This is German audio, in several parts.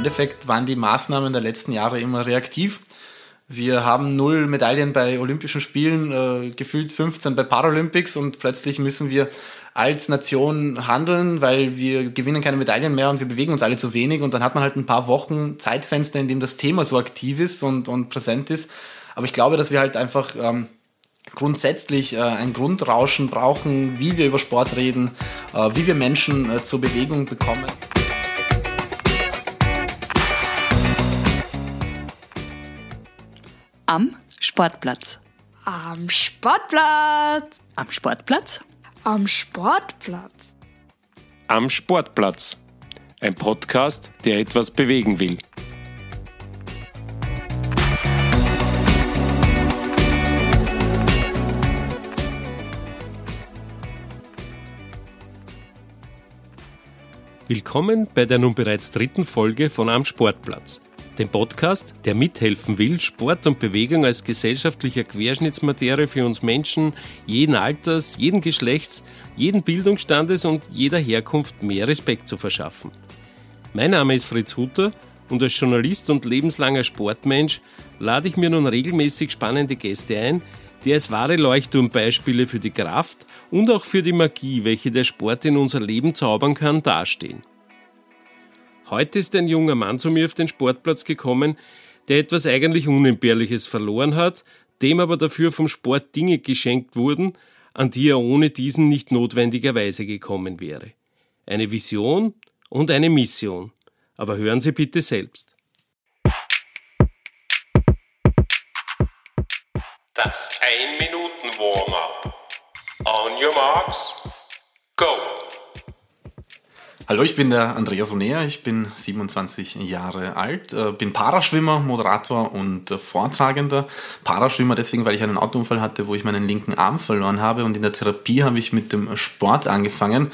Endeffekt waren die Maßnahmen der letzten Jahre immer reaktiv. Wir haben null Medaillen bei Olympischen Spielen, äh, gefühlt 15 bei Paralympics und plötzlich müssen wir als Nation handeln, weil wir gewinnen keine Medaillen mehr und wir bewegen uns alle zu wenig und dann hat man halt ein paar Wochen Zeitfenster, in dem das Thema so aktiv ist und, und präsent ist. Aber ich glaube, dass wir halt einfach ähm, grundsätzlich äh, ein Grundrauschen brauchen, wie wir über Sport reden, äh, wie wir Menschen äh, zur Bewegung bekommen. Am Sportplatz. Am Sportplatz. Am Sportplatz. Am Sportplatz. Am Sportplatz. Ein Podcast, der etwas bewegen will. Willkommen bei der nun bereits dritten Folge von Am Sportplatz dem Podcast, der mithelfen will, Sport und Bewegung als gesellschaftlicher Querschnittsmaterie für uns Menschen jeden Alters, jeden Geschlechts, jeden Bildungsstandes und jeder Herkunft mehr Respekt zu verschaffen. Mein Name ist Fritz Hutter und als Journalist und lebenslanger Sportmensch lade ich mir nun regelmäßig spannende Gäste ein, die als wahre Leuchtturmbeispiele für die Kraft und auch für die Magie, welche der Sport in unser Leben zaubern kann, dastehen. Heute ist ein junger Mann zu mir auf den Sportplatz gekommen, der etwas eigentlich Unentbehrliches verloren hat, dem aber dafür vom Sport Dinge geschenkt wurden, an die er ohne diesen nicht notwendigerweise gekommen wäre. Eine Vision und eine Mission. Aber hören Sie bitte selbst. Das Ein-Minuten-Warm-up. On your marks, go! Hallo, ich bin der Andreas Onea, ich bin 27 Jahre alt, äh, bin Paraschwimmer, Moderator und Vortragender. Paraschwimmer deswegen, weil ich einen Autounfall hatte, wo ich meinen linken Arm verloren habe. Und in der Therapie habe ich mit dem Sport angefangen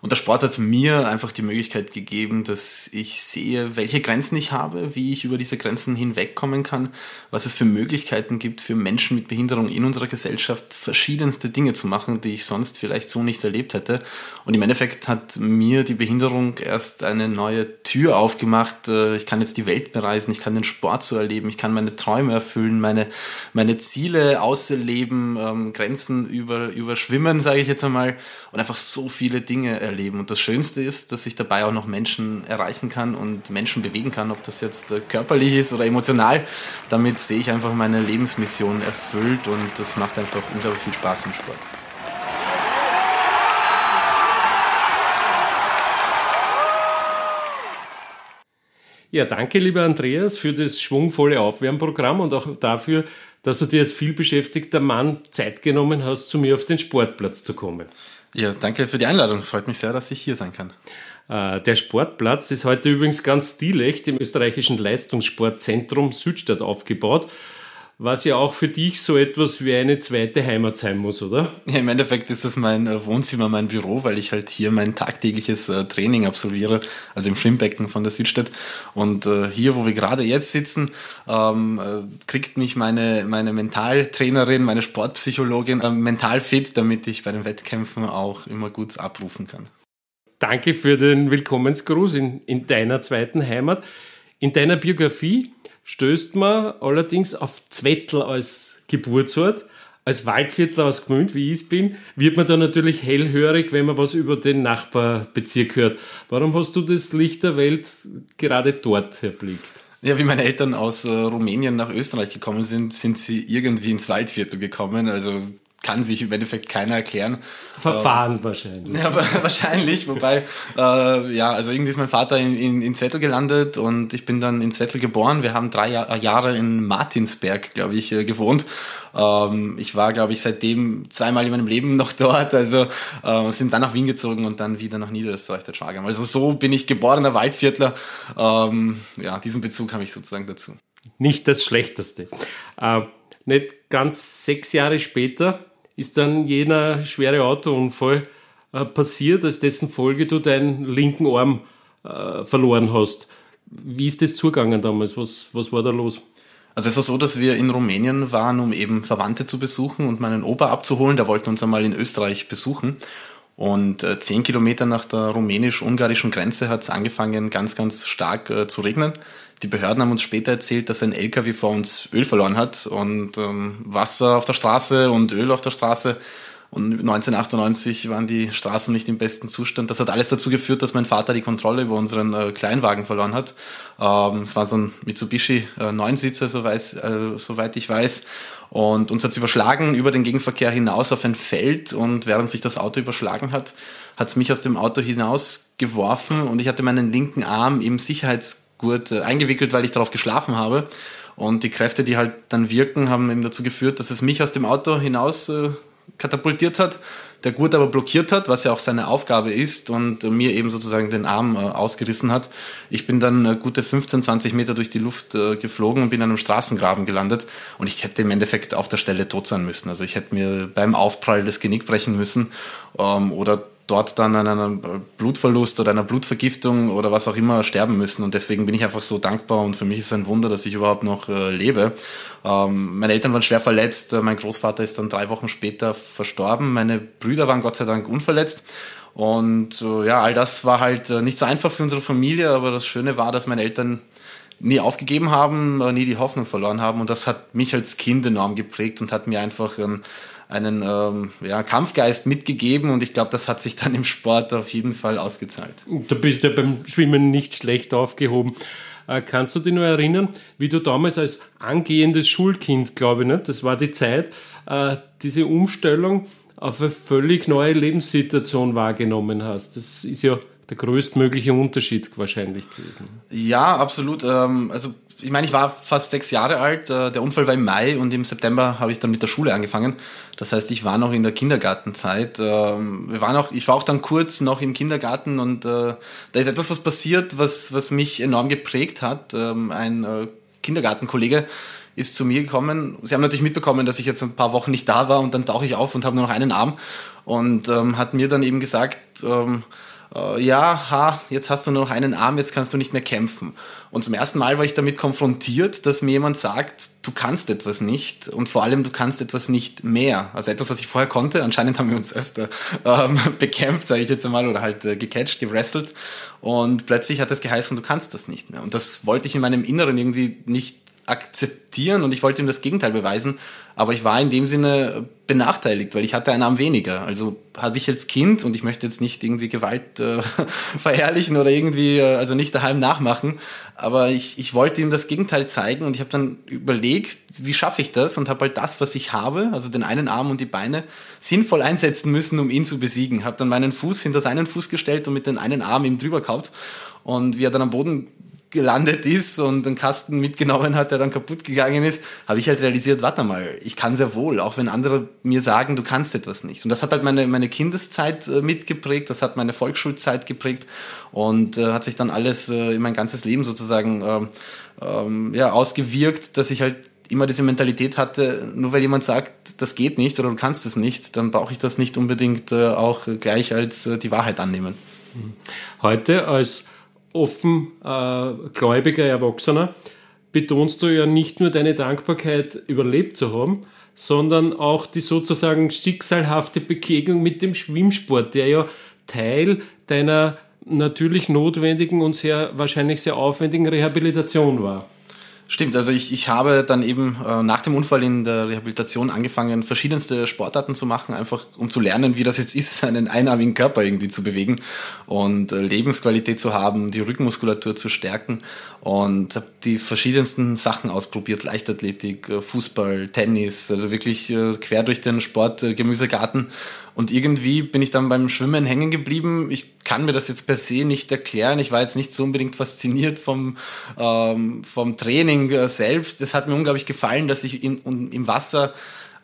und der Sport hat mir einfach die Möglichkeit gegeben, dass ich sehe, welche Grenzen ich habe, wie ich über diese Grenzen hinwegkommen kann, was es für Möglichkeiten gibt für Menschen mit Behinderung in unserer Gesellschaft, verschiedenste Dinge zu machen, die ich sonst vielleicht so nicht erlebt hätte. Und im Endeffekt hat mir die Behinderung erst eine neue Tür aufgemacht. Äh, ich kann jetzt die Welt bereisen, ich kann den Sport so erleben, ich kann meine Träume erfüllen, meine, meine Ziele ausleben, ähm, Grenzen über, überschwimmen, sage ich jetzt einmal, und einfach so viele Dinge erleben. Und das Schönste ist, dass ich dabei auch noch Menschen erreichen kann und Menschen bewegen kann, ob das jetzt äh, körperlich ist oder emotional. Damit sehe ich einfach meine Lebensmission erfüllt und das macht einfach unglaublich viel Spaß im Sport. Ja, danke, lieber Andreas, für das schwungvolle Aufwärmprogramm und auch dafür, dass du dir als vielbeschäftigter Mann Zeit genommen hast, zu mir auf den Sportplatz zu kommen. Ja, danke für die Einladung. Freut mich sehr, dass ich hier sein kann. Äh, der Sportplatz ist heute übrigens ganz stilecht im österreichischen Leistungssportzentrum Südstadt aufgebaut was ja auch für dich so etwas wie eine zweite Heimat sein muss, oder? Ja, im Endeffekt ist es mein äh, Wohnzimmer, mein Büro, weil ich halt hier mein tagtägliches äh, Training absolviere, also im Schwimmbecken von der Südstadt. Und äh, hier, wo wir gerade jetzt sitzen, ähm, kriegt mich meine, meine Mentaltrainerin, meine Sportpsychologin mental fit, damit ich bei den Wettkämpfen auch immer gut abrufen kann. Danke für den Willkommensgruß in, in deiner zweiten Heimat. In deiner Biografie stößt man allerdings auf Zwettl als Geburtsort. Als Waldviertler aus Gmünd, wie ich es bin, wird man da natürlich hellhörig, wenn man was über den Nachbarbezirk hört. Warum hast du das Licht der Welt gerade dort erblickt? Ja, wie meine Eltern aus äh, Rumänien nach Österreich gekommen sind, sind sie irgendwie ins Waldviertel gekommen. Also kann sich im Endeffekt keiner erklären. Verfahren ähm, wahrscheinlich. Ja, wahrscheinlich, wobei, äh, ja, also irgendwie ist mein Vater in, in, in Zettel gelandet und ich bin dann in Zettel geboren. Wir haben drei Jahr, Jahre in Martinsberg, glaube ich, äh, gewohnt. Ähm, ich war, glaube ich, seitdem zweimal in meinem Leben noch dort, also äh, sind dann nach Wien gezogen und dann wieder nach Niederösterreich der Schwager. Also so bin ich geborener Waldviertler. Ähm, ja, diesen Bezug habe ich sozusagen dazu. Nicht das Schlechteste. Äh, nicht ganz sechs Jahre später ist dann jener schwere Autounfall äh, passiert, als dessen Folge du deinen linken Arm äh, verloren hast. Wie ist das zugegangen damals? Was, was war da los? Also es war so, dass wir in Rumänien waren, um eben Verwandte zu besuchen und meinen Opa abzuholen. Der wollte uns einmal in Österreich besuchen. Und äh, zehn Kilometer nach der rumänisch-ungarischen Grenze hat es angefangen, ganz, ganz stark äh, zu regnen. Die Behörden haben uns später erzählt, dass ein LKW vor uns Öl verloren hat und ähm, Wasser auf der Straße und Öl auf der Straße. Und 1998 waren die Straßen nicht im besten Zustand. Das hat alles dazu geführt, dass mein Vater die Kontrolle über unseren äh, Kleinwagen verloren hat. Ähm, es war so ein Mitsubishi äh, Neunsitzer, so äh, soweit ich weiß. Und uns hat es überschlagen über den Gegenverkehr hinaus auf ein Feld. Und während sich das Auto überschlagen hat, hat es mich aus dem Auto hinausgeworfen und ich hatte meinen linken Arm im Sicherheitsgurt äh, eingewickelt, weil ich darauf geschlafen habe. Und die Kräfte, die halt dann wirken, haben eben dazu geführt, dass es mich aus dem Auto hinaus äh, katapultiert hat, der Gurt aber blockiert hat, was ja auch seine Aufgabe ist und mir eben sozusagen den Arm äh, ausgerissen hat. Ich bin dann äh, gute 15, 20 Meter durch die Luft äh, geflogen und bin an einem Straßengraben gelandet und ich hätte im Endeffekt auf der Stelle tot sein müssen. Also ich hätte mir beim Aufprall das Genick brechen müssen ähm, oder dort dann an einem Blutverlust oder einer Blutvergiftung oder was auch immer sterben müssen. Und deswegen bin ich einfach so dankbar und für mich ist es ein Wunder, dass ich überhaupt noch äh, lebe. Ähm, meine Eltern waren schwer verletzt, mein Großvater ist dann drei Wochen später verstorben, meine Brüder waren Gott sei Dank unverletzt. Und äh, ja, all das war halt äh, nicht so einfach für unsere Familie, aber das Schöne war, dass meine Eltern nie aufgegeben haben, nie die Hoffnung verloren haben. Und das hat mich als Kind enorm geprägt und hat mir einfach ähm, einen ähm, ja, Kampfgeist mitgegeben und ich glaube, das hat sich dann im Sport auf jeden Fall ausgezahlt. Du bist ja beim Schwimmen nicht schlecht aufgehoben. Äh, kannst du dich nur erinnern, wie du damals als angehendes Schulkind, glaube ich, nicht, das war die Zeit, äh, diese Umstellung auf eine völlig neue Lebenssituation wahrgenommen hast? Das ist ja der größtmögliche Unterschied wahrscheinlich gewesen. Ja, absolut. Ähm, also ich meine, ich war fast sechs Jahre alt. Äh, der Unfall war im Mai und im September habe ich dann mit der Schule angefangen. Das heißt, ich war noch in der Kindergartenzeit. Ähm, wir waren auch, ich war auch dann kurz noch im Kindergarten und äh, da ist etwas was passiert, was, was mich enorm geprägt hat. Ähm, ein äh, Kindergartenkollege ist zu mir gekommen. Sie haben natürlich mitbekommen, dass ich jetzt ein paar Wochen nicht da war und dann tauche ich auf und habe nur noch einen Arm und ähm, hat mir dann eben gesagt, äh, ja, ha, jetzt hast du nur noch einen Arm, jetzt kannst du nicht mehr kämpfen. Und zum ersten Mal war ich damit konfrontiert, dass mir jemand sagt, du kannst etwas nicht und vor allem du kannst etwas nicht mehr. Also etwas, was ich vorher konnte. Anscheinend haben wir uns öfter ähm, bekämpft, sage ich jetzt einmal, oder halt äh, gecatcht, gewrestelt. Und plötzlich hat es geheißen, du kannst das nicht mehr. Und das wollte ich in meinem Inneren irgendwie nicht akzeptieren und ich wollte ihm das Gegenteil beweisen, aber ich war in dem Sinne benachteiligt, weil ich hatte einen Arm weniger. Also habe ich als Kind und ich möchte jetzt nicht irgendwie Gewalt äh, verherrlichen oder irgendwie, äh, also nicht daheim nachmachen, aber ich, ich wollte ihm das Gegenteil zeigen und ich habe dann überlegt, wie schaffe ich das und habe halt das, was ich habe, also den einen Arm und die Beine, sinnvoll einsetzen müssen, um ihn zu besiegen. Habe dann meinen Fuß hinter seinen Fuß gestellt und mit dem einen Arm ihm drüber kaut und wie er dann am Boden gelandet ist und einen Kasten mitgenommen hat, der dann kaputt gegangen ist, habe ich halt realisiert, warte mal, ich kann sehr wohl, auch wenn andere mir sagen, du kannst etwas nicht. Und das hat halt meine, meine Kindeszeit äh, mitgeprägt, das hat meine Volksschulzeit geprägt und äh, hat sich dann alles äh, in mein ganzes Leben sozusagen ähm, ähm, ja, ausgewirkt, dass ich halt immer diese Mentalität hatte, nur weil jemand sagt, das geht nicht oder du kannst es nicht, dann brauche ich das nicht unbedingt äh, auch gleich als äh, die Wahrheit annehmen. Heute als offen äh, gläubiger Erwachsener betonst du ja nicht nur deine Dankbarkeit, überlebt zu haben, sondern auch die sozusagen schicksalhafte Begegnung mit dem Schwimmsport, der ja Teil deiner natürlich notwendigen und sehr wahrscheinlich sehr aufwendigen Rehabilitation war. Stimmt, also ich, ich habe dann eben äh, nach dem Unfall in der Rehabilitation angefangen, verschiedenste Sportarten zu machen, einfach um zu lernen, wie das jetzt ist, einen einarmigen Körper irgendwie zu bewegen und äh, Lebensqualität zu haben, die Rückenmuskulatur zu stärken und habe die verschiedensten Sachen ausprobiert, Leichtathletik, äh, Fußball, Tennis, also wirklich äh, quer durch den Sport, äh, Gemüsegarten und irgendwie bin ich dann beim Schwimmen hängen geblieben. Ich kann mir das jetzt per se nicht erklären. Ich war jetzt nicht so unbedingt fasziniert vom, ähm, vom Training selbst. Es hat mir unglaublich gefallen, dass ich in, im Wasser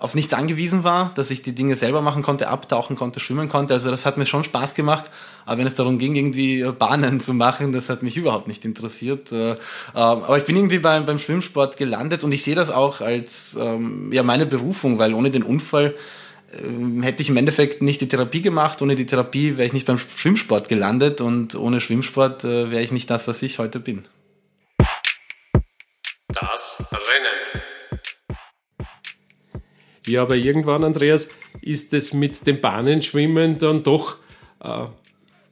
auf nichts angewiesen war, dass ich die Dinge selber machen konnte, abtauchen konnte, schwimmen konnte. Also das hat mir schon Spaß gemacht. Aber wenn es darum ging, irgendwie äh, Bahnen zu machen, das hat mich überhaupt nicht interessiert. Äh, ähm, aber ich bin irgendwie beim, beim Schwimmsport gelandet und ich sehe das auch als ähm, ja, meine Berufung, weil ohne den Unfall ähm, hätte ich im Endeffekt nicht die Therapie gemacht. Ohne die Therapie wäre ich nicht beim Schwimmsport gelandet und ohne Schwimmsport äh, wäre ich nicht das, was ich heute bin. Ja, aber irgendwann, Andreas, ist es mit dem Bahnenschwimmen dann doch äh,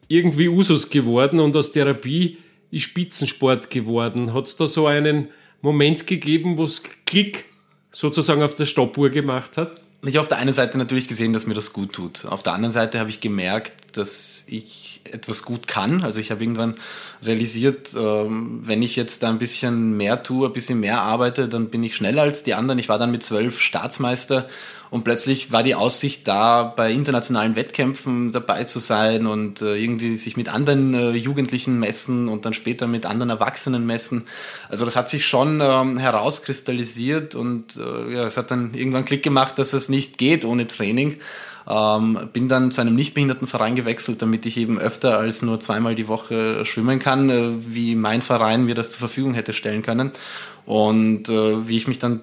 irgendwie Usus geworden und aus Therapie ist Spitzensport geworden. Hat es da so einen Moment gegeben, wo es Klick sozusagen auf der Stoppuhr gemacht hat? Ich habe auf der einen Seite natürlich gesehen, dass mir das gut tut. Auf der anderen Seite habe ich gemerkt, dass ich etwas gut kann. Also ich habe irgendwann realisiert, ähm, wenn ich jetzt da ein bisschen mehr tue, ein bisschen mehr arbeite, dann bin ich schneller als die anderen. Ich war dann mit zwölf Staatsmeister und plötzlich war die Aussicht da, bei internationalen Wettkämpfen dabei zu sein und äh, irgendwie sich mit anderen äh, Jugendlichen messen und dann später mit anderen Erwachsenen messen. Also das hat sich schon ähm, herauskristallisiert und äh, ja, es hat dann irgendwann Klick gemacht, dass es nicht geht ohne Training. Ähm, bin dann zu einem Nichtbehindertenverein gewechselt, damit ich eben öfter als nur zweimal die Woche schwimmen kann, äh, wie mein Verein mir das zur Verfügung hätte stellen können. Und äh, wie ich mich dann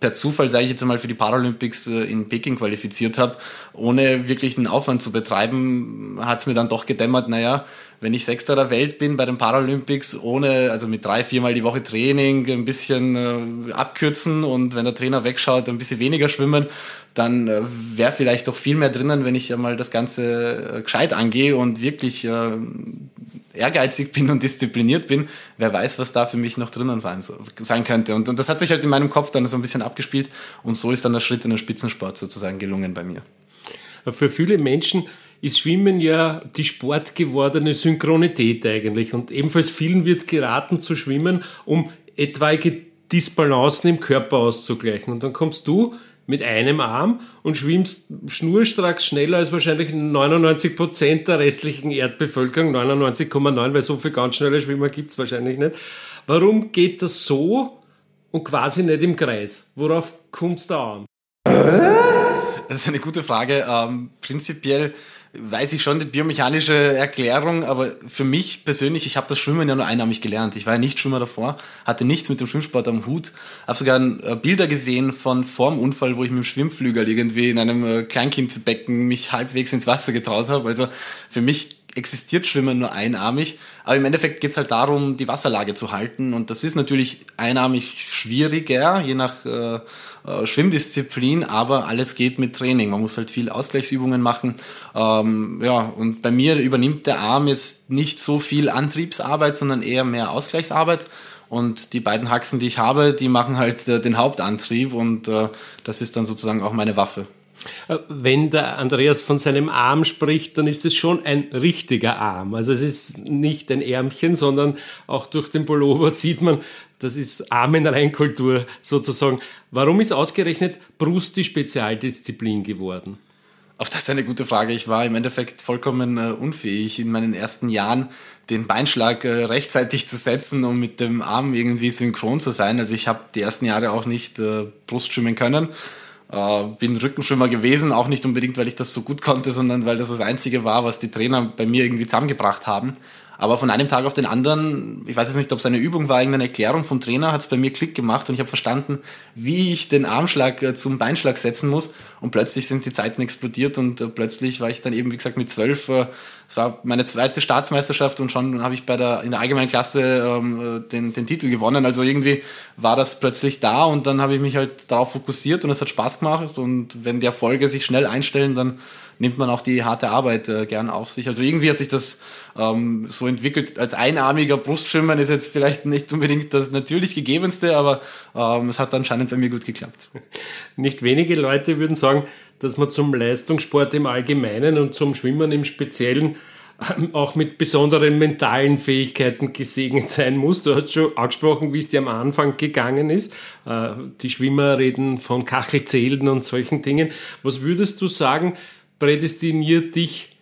per Zufall, sage ich jetzt einmal, für die Paralympics äh, in Peking qualifiziert habe, ohne wirklich einen Aufwand zu betreiben, hat es mir dann doch gedämmert, naja, wenn ich Sechster der Welt bin bei den Paralympics, ohne, also mit drei, viermal die Woche Training, ein bisschen äh, abkürzen und wenn der Trainer wegschaut, ein bisschen weniger schwimmen, dann äh, wäre vielleicht doch viel mehr drinnen, wenn ich einmal das Ganze äh, gescheit angehe und wirklich äh, ehrgeizig bin und diszipliniert bin. Wer weiß, was da für mich noch drinnen sein, sein könnte. Und, und das hat sich halt in meinem Kopf dann so ein bisschen abgespielt und so ist dann der Schritt in den Spitzensport sozusagen gelungen bei mir. Für viele Menschen ist Schwimmen ja die sportgewordene Synchronität eigentlich. Und ebenfalls vielen wird geraten zu schwimmen, um etwaige Disbalancen im Körper auszugleichen. Und dann kommst du mit einem Arm und schwimmst schnurstracks schneller als wahrscheinlich 99 Prozent der restlichen Erdbevölkerung, 99,9, weil so viel ganz schnelle Schwimmer gibt's wahrscheinlich nicht. Warum geht das so und quasi nicht im Kreis? Worauf kommt's da an? Das ist eine gute Frage. Ähm, prinzipiell weiß ich schon die biomechanische Erklärung, aber für mich persönlich, ich habe das Schwimmen ja nur einnahmig gelernt. Ich war ja nicht Schwimmer davor, hatte nichts mit dem Schwimmsport am Hut, habe sogar äh, Bilder gesehen von vorm Unfall, wo ich mit dem Schwimmflügel irgendwie in einem äh, Kleinkindbecken mich halbwegs ins Wasser getraut habe. Also für mich existiert Schwimmen nur einarmig, aber im Endeffekt geht es halt darum, die Wasserlage zu halten und das ist natürlich einarmig schwieriger, je nach äh, äh, Schwimmdisziplin, aber alles geht mit Training. Man muss halt viel Ausgleichsübungen machen. Ähm, ja, und bei mir übernimmt der Arm jetzt nicht so viel Antriebsarbeit, sondern eher mehr Ausgleichsarbeit. Und die beiden Haxen, die ich habe, die machen halt äh, den Hauptantrieb und äh, das ist dann sozusagen auch meine Waffe. Äh, wenn der Andreas von seinem Arm spricht, dann ist es schon ein richtiger Arm. Also es ist nicht ein Ärmchen, sondern auch durch den Pullover sieht man, das ist Arm in Reinkultur sozusagen. Warum ist ausgerechnet Brust die Spezialdisziplin geworden? Auch das ist eine gute Frage. Ich war im Endeffekt vollkommen äh, unfähig, in meinen ersten Jahren den Beinschlag äh, rechtzeitig zu setzen, um mit dem Arm irgendwie synchron zu sein. Also ich habe die ersten Jahre auch nicht Brust schwimmen können äh, bin Rückenschwimmer gewesen, auch nicht unbedingt, weil ich das so gut konnte, sondern weil das das Einzige war, was die Trainer bei mir irgendwie zusammengebracht haben. Aber von einem Tag auf den anderen, ich weiß jetzt nicht, ob es eine Übung war, irgendeine Erklärung vom Trainer, hat es bei mir Klick gemacht und ich habe verstanden, wie ich den Armschlag äh, zum Beinschlag setzen muss. Und plötzlich sind die Zeiten explodiert und äh, plötzlich war ich dann eben, wie gesagt, mit zwölf. Äh, es war meine zweite Staatsmeisterschaft und schon habe ich bei der, in der allgemeinen Klasse ähm, den, den Titel gewonnen. Also irgendwie war das plötzlich da und dann habe ich mich halt darauf fokussiert und es hat Spaß gemacht. Und wenn die Erfolge sich schnell einstellen, dann nimmt man auch die harte Arbeit äh, gern auf sich. Also irgendwie hat sich das ähm, so entwickelt. Als einarmiger Brustschwimmer ist jetzt vielleicht nicht unbedingt das natürlich gegebenste, aber ähm, es hat anscheinend bei mir gut geklappt. Nicht wenige Leute würden sagen, dass man zum Leistungssport im Allgemeinen und zum Schwimmen im Speziellen ähm, auch mit besonderen mentalen Fähigkeiten gesegnet sein muss. Du hast schon angesprochen, wie es dir am Anfang gegangen ist. Äh, die Schwimmer reden von Kachelzählen und solchen Dingen. Was würdest du sagen, prädestiniert dich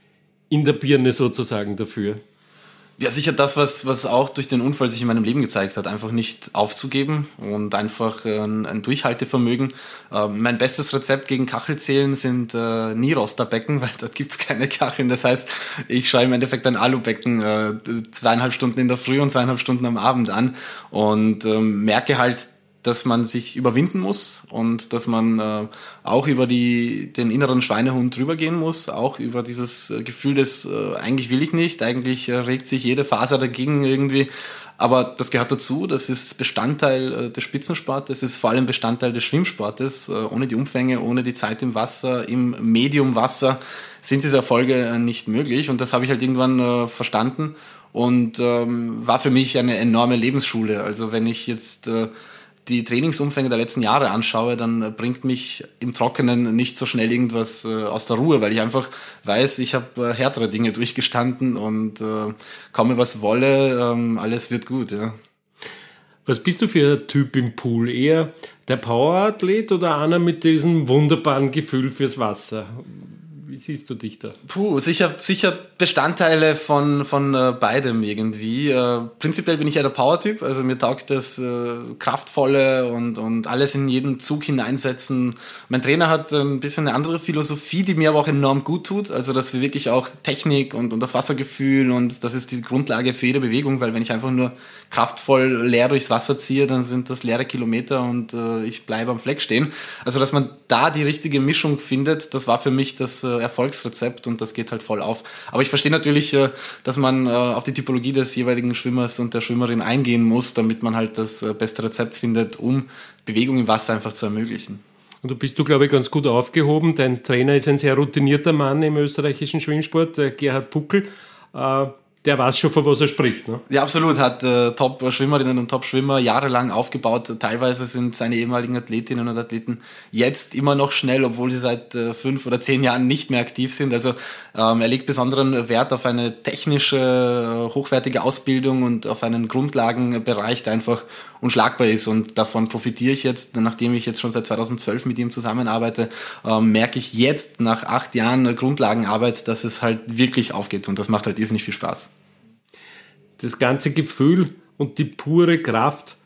in der Birne sozusagen dafür? Ja, sicher das, was, was auch durch den Unfall sich in meinem Leben gezeigt hat, einfach nicht aufzugeben und einfach äh, ein, ein Durchhaltevermögen. Äh, mein bestes Rezept gegen Kachelzählen sind äh, Nierosterbecken, weil dort gibt's keine Kacheln. Das heißt, ich schaue im Endeffekt ein Alubecken äh, zweieinhalb Stunden in der Früh und zweieinhalb Stunden am Abend an und ähm, merke halt, dass man sich überwinden muss und dass man äh, auch über die, den inneren Schweinehund drüber gehen muss, auch über dieses äh, Gefühl des, äh, eigentlich will ich nicht, eigentlich äh, regt sich jede Faser dagegen irgendwie. Aber das gehört dazu, das ist Bestandteil äh, des Spitzensportes, das ist vor allem Bestandteil des Schwimmsportes. Ohne die Umfänge, ohne die Zeit im Wasser, im Medium Wasser sind diese Erfolge nicht möglich. Und das habe ich halt irgendwann verstanden und ähm, war für mich eine enorme Lebensschule. Also wenn ich jetzt die Trainingsumfänge der letzten Jahre anschaue, dann bringt mich im Trockenen nicht so schnell irgendwas äh, aus der Ruhe, weil ich einfach weiß, ich habe äh, härtere Dinge durchgestanden und äh, komme was wolle, ähm, alles wird gut. Ja. Was bist du für ein Typ im Pool? Eher der Powerathlet oder einer mit diesem wunderbaren Gefühl fürs Wasser? Wie siehst du dich da? Puh, sicher, sicher Bestandteile von, von äh, beidem irgendwie. Äh, prinzipiell bin ich eher der Power-Typ, also mir taugt das äh, Kraftvolle und, und alles in jeden Zug hineinsetzen. Mein Trainer hat ein bisschen eine andere Philosophie, die mir aber auch enorm gut tut. Also, dass wir wirklich auch Technik und, und das Wassergefühl und das ist die Grundlage für jede Bewegung, weil wenn ich einfach nur kraftvoll leer durchs Wasser ziehe, dann sind das leere Kilometer und äh, ich bleibe am Fleck stehen. Also, dass man da die richtige Mischung findet, das war für mich das äh, Erfolgsrezept und das geht halt voll auf. Aber ich verstehe natürlich, äh, dass man äh, auf die Typologie des jeweiligen Schwimmers und der Schwimmerin eingehen muss, damit man halt das äh, beste Rezept findet, um Bewegung im Wasser einfach zu ermöglichen. Und du bist du, glaube ich, ganz gut aufgehoben. Dein Trainer ist ein sehr routinierter Mann im österreichischen Schwimmsport, Gerhard Puckel der weiß schon, von was er spricht. Ne? Ja, absolut. Hat äh, Top-Schwimmerinnen und Top-Schwimmer jahrelang aufgebaut. Teilweise sind seine ehemaligen Athletinnen und Athleten jetzt immer noch schnell, obwohl sie seit äh, fünf oder zehn Jahren nicht mehr aktiv sind. Also ähm, er legt besonderen Wert auf eine technische, äh, hochwertige Ausbildung und auf einen Grundlagenbereich, der einfach unschlagbar ist. Und davon profitiere ich jetzt, nachdem ich jetzt schon seit 2012 mit ihm zusammenarbeite, ähm, merke ich jetzt nach acht Jahren Grundlagenarbeit, dass es halt wirklich aufgeht. Und das macht halt irrsinnig viel Spaß das ganze Gefühl und die pure Kraft,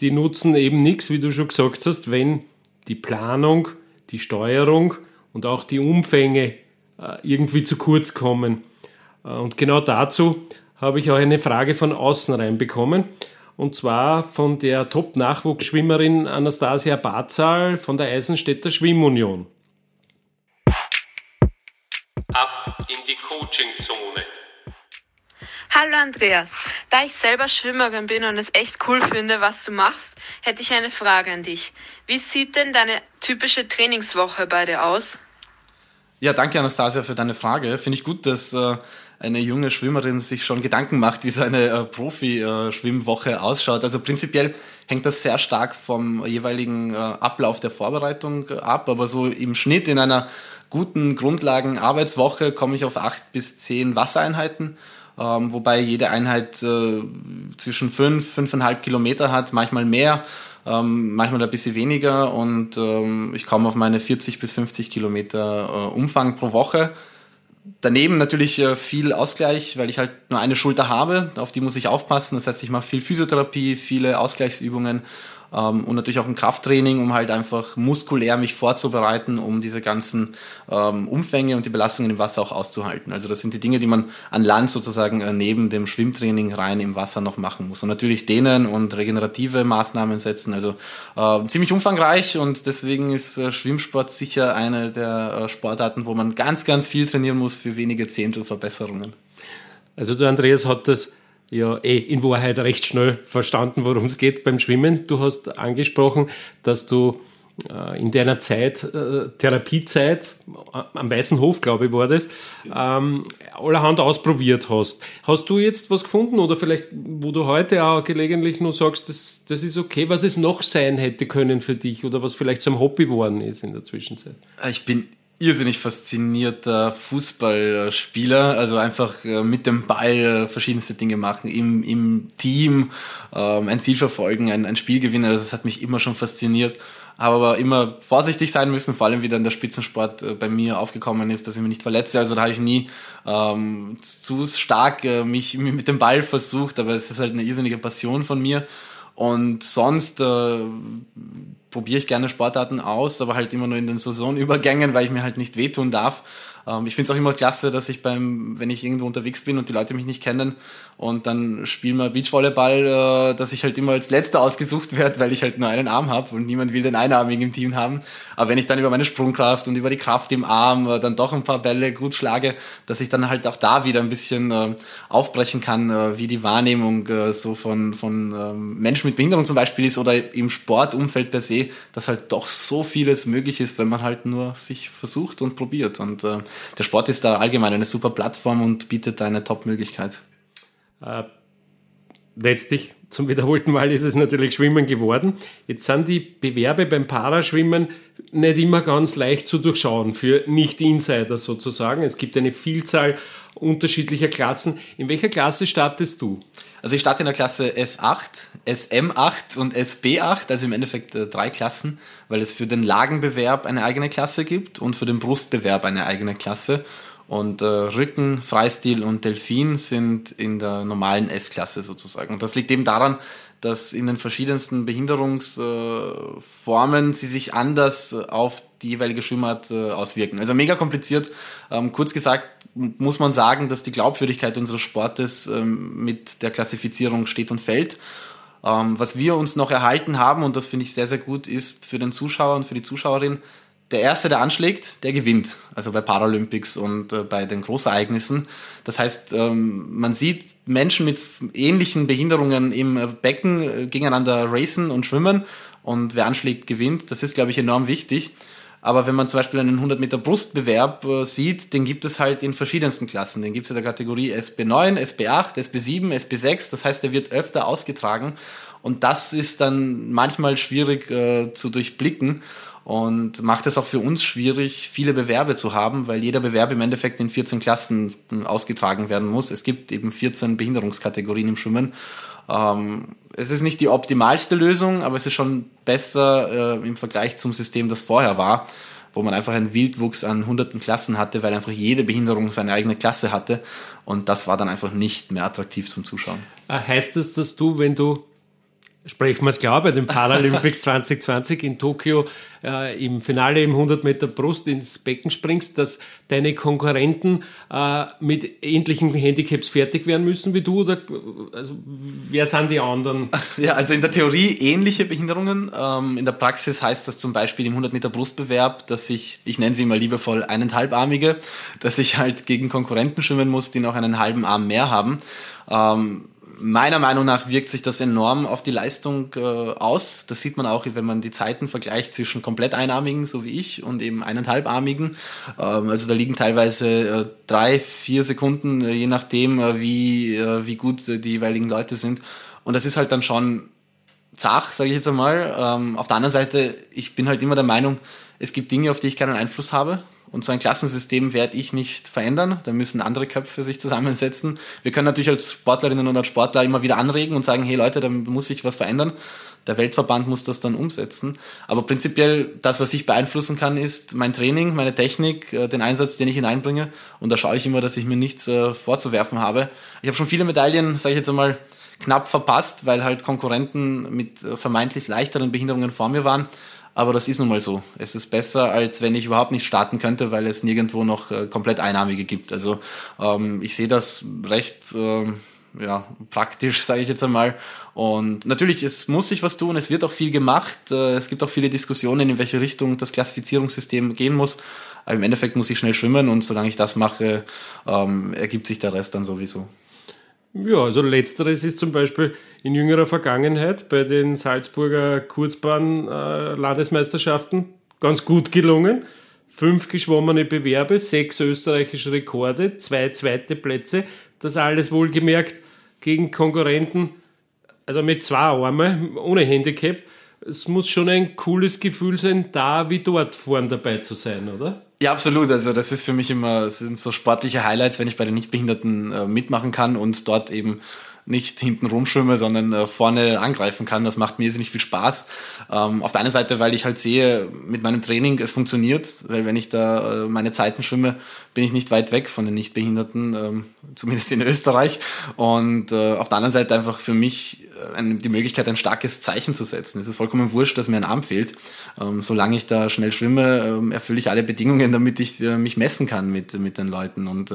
die nutzen eben nichts, wie du schon gesagt hast, wenn die Planung, die Steuerung und auch die Umfänge äh, irgendwie zu kurz kommen. Äh, und genau dazu habe ich auch eine Frage von außen reinbekommen. Und zwar von der Top-Nachwuchsschwimmerin Anastasia Barzal von der Eisenstädter Schwimmunion. Ab in die Coaching-Zone. Hallo Andreas, da ich selber Schwimmerin bin und es echt cool finde, was du machst, hätte ich eine Frage an dich. Wie sieht denn deine typische Trainingswoche bei dir aus? Ja, danke Anastasia für deine Frage. Finde ich gut, dass äh, eine junge Schwimmerin sich schon Gedanken macht, wie seine äh, Profi-Schwimmwoche äh, ausschaut. Also prinzipiell hängt das sehr stark vom jeweiligen Ablauf der Vorbereitung ab, aber so im Schnitt in einer guten Grundlagen-Arbeitswoche komme ich auf acht bis zehn Wassereinheiten ähm, wobei jede Einheit äh, zwischen fünf, fünfeinhalb Kilometer hat, manchmal mehr, ähm, manchmal ein bisschen weniger und ähm, ich komme auf meine 40 bis 50 Kilometer äh, Umfang pro Woche. Daneben natürlich äh, viel Ausgleich, weil ich halt nur eine Schulter habe, auf die muss ich aufpassen. Das heißt, ich mache viel Physiotherapie, viele Ausgleichsübungen und natürlich auch ein Krafttraining, um halt einfach muskulär mich vorzubereiten, um diese ganzen ähm, Umfänge und die Belastungen im Wasser auch auszuhalten. Also das sind die Dinge, die man an Land sozusagen äh, neben dem Schwimmtraining rein im Wasser noch machen muss. Und natürlich dehnen und regenerative Maßnahmen setzen. Also äh, ziemlich umfangreich und deswegen ist äh, Schwimmsport sicher eine der äh, Sportarten, wo man ganz, ganz viel trainieren muss für wenige Zehntel Verbesserungen. Also der Andreas hat das ja eh in Wahrheit recht schnell verstanden, worum es geht beim Schwimmen. Du hast angesprochen, dass du äh, in deiner Zeit, äh, Therapiezeit, äh, am Weißen Hof, glaube ich, war das, ähm, allerhand ausprobiert hast. Hast du jetzt was gefunden oder vielleicht, wo du heute auch gelegentlich nur sagst, das, das ist okay, was es noch sein hätte können für dich oder was vielleicht zum Hobby geworden ist in der Zwischenzeit? Ich bin irrsinnig faszinierter Fußballspieler, also einfach äh, mit dem Ball äh, verschiedenste Dinge machen, im, im Team ähm, ein Ziel verfolgen, ein, ein Spiel gewinnen, also das hat mich immer schon fasziniert, habe aber immer vorsichtig sein müssen, vor allem wie dann der Spitzensport äh, bei mir aufgekommen ist, dass ich mich nicht verletze, also da habe ich nie ähm, zu stark äh, mich mit dem Ball versucht, aber es ist halt eine irrsinnige Passion von mir. Und sonst äh, probiere ich gerne Sportarten aus, aber halt immer nur in den Saisonübergängen, weil ich mir halt nicht wehtun darf. Ähm, ich finde es auch immer klasse, dass ich beim, wenn ich irgendwo unterwegs bin und die Leute mich nicht kennen und dann spielen wir Beachvolleyball, äh, dass ich halt immer als Letzter ausgesucht werde, weil ich halt nur einen Arm habe und niemand will den Einarmigen im Team haben. Aber wenn ich dann über meine Sprungkraft und über die Kraft im Arm äh, dann doch ein paar Bälle gut schlage, dass ich dann halt auch da wieder ein bisschen äh, aufbrechen kann, wie die Wahrnehmung so von, von ähm, Menschen mit Behinderung zum Beispiel ist oder im Sportumfeld per se, dass halt doch so vieles möglich ist, wenn man halt nur sich versucht und probiert. Und äh, der Sport ist da allgemein eine super Plattform und bietet da eine Top-Möglichkeit. Äh, letztlich zum wiederholten Mal ist es natürlich Schwimmen geworden. Jetzt sind die Bewerbe beim Paraschwimmen nicht immer ganz leicht zu durchschauen für Nicht-Insider sozusagen. Es gibt eine Vielzahl unterschiedlicher Klassen. In welcher Klasse startest du? Also ich starte in der Klasse S8, SM8 und SB8, also im Endeffekt äh, drei Klassen, weil es für den Lagenbewerb eine eigene Klasse gibt und für den Brustbewerb eine eigene Klasse. Und äh, Rücken, Freistil und Delfin sind in der normalen S-Klasse sozusagen. Und das liegt eben daran, dass in den verschiedensten Behinderungsformen äh, sie sich anders auf die jeweilige Schwimmart äh, auswirken. Also mega kompliziert. Ähm, kurz gesagt muss man sagen, dass die Glaubwürdigkeit unseres Sportes ähm, mit der Klassifizierung steht und fällt. Ähm, was wir uns noch erhalten haben, und das finde ich sehr, sehr gut, ist für den Zuschauer und für die Zuschauerin, der Erste, der anschlägt, der gewinnt. Also bei Paralympics und äh, bei den Großereignissen. Das heißt, ähm, man sieht Menschen mit ähnlichen Behinderungen im äh, Becken äh, gegeneinander racen und schwimmen und wer anschlägt, gewinnt. Das ist, glaube ich, enorm wichtig. Aber wenn man zum Beispiel einen 100 Meter Brustbewerb äh, sieht, den gibt es halt in verschiedensten Klassen. Den gibt es in der Kategorie SB9, SB8, SB7, SB6. Das heißt, der wird öfter ausgetragen. Und das ist dann manchmal schwierig äh, zu durchblicken und macht es auch für uns schwierig, viele Bewerbe zu haben, weil jeder Bewerb im Endeffekt in 14 Klassen ausgetragen werden muss. Es gibt eben 14 Behinderungskategorien im Schwimmen. Ähm, es ist nicht die optimalste Lösung, aber es ist schon besser äh, im Vergleich zum System, das vorher war, wo man einfach einen Wildwuchs an hunderten Klassen hatte, weil einfach jede Behinderung seine eigene Klasse hatte. Und das war dann einfach nicht mehr attraktiv zum Zuschauen. Äh, heißt das, dass du, wenn du sprechen wir es klar, bei den Paralympics 2020 in Tokio äh, im Finale im 100 Meter Brust ins Becken springst, dass deine Konkurrenten äh, mit ähnlichen Handicaps fertig werden müssen wie du? Oder also, wer sind die anderen? Ja, also in der Theorie ähnliche Behinderungen. Ähm, in der Praxis heißt das zum Beispiel im 100 Meter Brustbewerb, dass ich, ich nenne sie immer liebevoll eineinhalbarmige, dass ich halt gegen Konkurrenten schwimmen muss, die noch einen halben Arm mehr haben. Ähm, meiner Meinung nach wirkt sich das enorm auf die Leistung äh, aus. Das sieht man auch, wenn man die Zeiten vergleicht zwischen komplett einarmigen, so wie ich, und eben eineinhalbarmigen. Ähm, also da liegen teilweise äh, drei, vier Sekunden, äh, je nachdem, äh, wie, äh, wie gut die jeweiligen Leute sind. Und das ist halt dann schon zach, sage ich jetzt einmal. Ähm, auf der anderen Seite, ich bin halt immer der Meinung, es gibt Dinge, auf die ich keinen Einfluss habe. Und so ein Klassensystem werde ich nicht verändern. Da müssen andere Köpfe sich zusammensetzen. Wir können natürlich als Sportlerinnen und als Sportler immer wieder anregen und sagen, hey Leute, da muss sich was verändern. Der Weltverband muss das dann umsetzen. Aber prinzipiell, das, was ich beeinflussen kann, ist mein Training, meine Technik, äh, den Einsatz, den ich hineinbringe. Und da schaue ich immer, dass ich mir nichts äh, vorzuwerfen habe. Ich habe schon viele Medaillen, sage ich jetzt einmal, knapp verpasst, weil halt Konkurrenten mit äh, vermeintlich leichteren Behinderungen vor mir waren. Aber das ist nun mal so. Es ist besser, als wenn ich überhaupt nicht starten könnte, weil es nirgendwo noch äh, komplett Einnahmige gibt. Also ähm, ich sehe das recht äh, ja, praktisch, sage ich jetzt einmal. Und natürlich, es muss sich was tun, es wird auch viel gemacht. Äh, es gibt auch viele Diskussionen, in welche Richtung das Klassifizierungssystem gehen muss. Aber im Endeffekt muss ich schnell schwimmen und solange ich das mache, ähm, ergibt sich der Rest dann sowieso. Ja, also letzteres ist zum Beispiel in jüngerer Vergangenheit bei den Salzburger Kurzbahn-Landesmeisterschaften ganz gut gelungen. Fünf geschwommene Bewerbe, sechs österreichische Rekorde, zwei zweite Plätze. Das alles wohlgemerkt gegen Konkurrenten, also mit zwei Armen, ohne Handicap. Es muss schon ein cooles Gefühl sein, da wie dort vorn dabei zu sein, oder? Ja, absolut. Also das ist für mich immer, sind so sportliche Highlights, wenn ich bei den Nichtbehinderten äh, mitmachen kann und dort eben nicht hinten rumschwimme, sondern äh, vorne angreifen kann. Das macht mir nicht viel Spaß. Ähm, auf der einen Seite, weil ich halt sehe, mit meinem Training, es funktioniert, weil wenn ich da äh, meine Zeiten schwimme, bin ich nicht weit weg von den Nichtbehinderten, ähm, zumindest in Österreich. Und äh, auf der anderen Seite einfach für mich die Möglichkeit, ein starkes Zeichen zu setzen. Es ist vollkommen wurscht, dass mir ein Arm fehlt. Ähm, solange ich da schnell schwimme, erfülle ich alle Bedingungen, damit ich mich messen kann mit, mit den Leuten. Und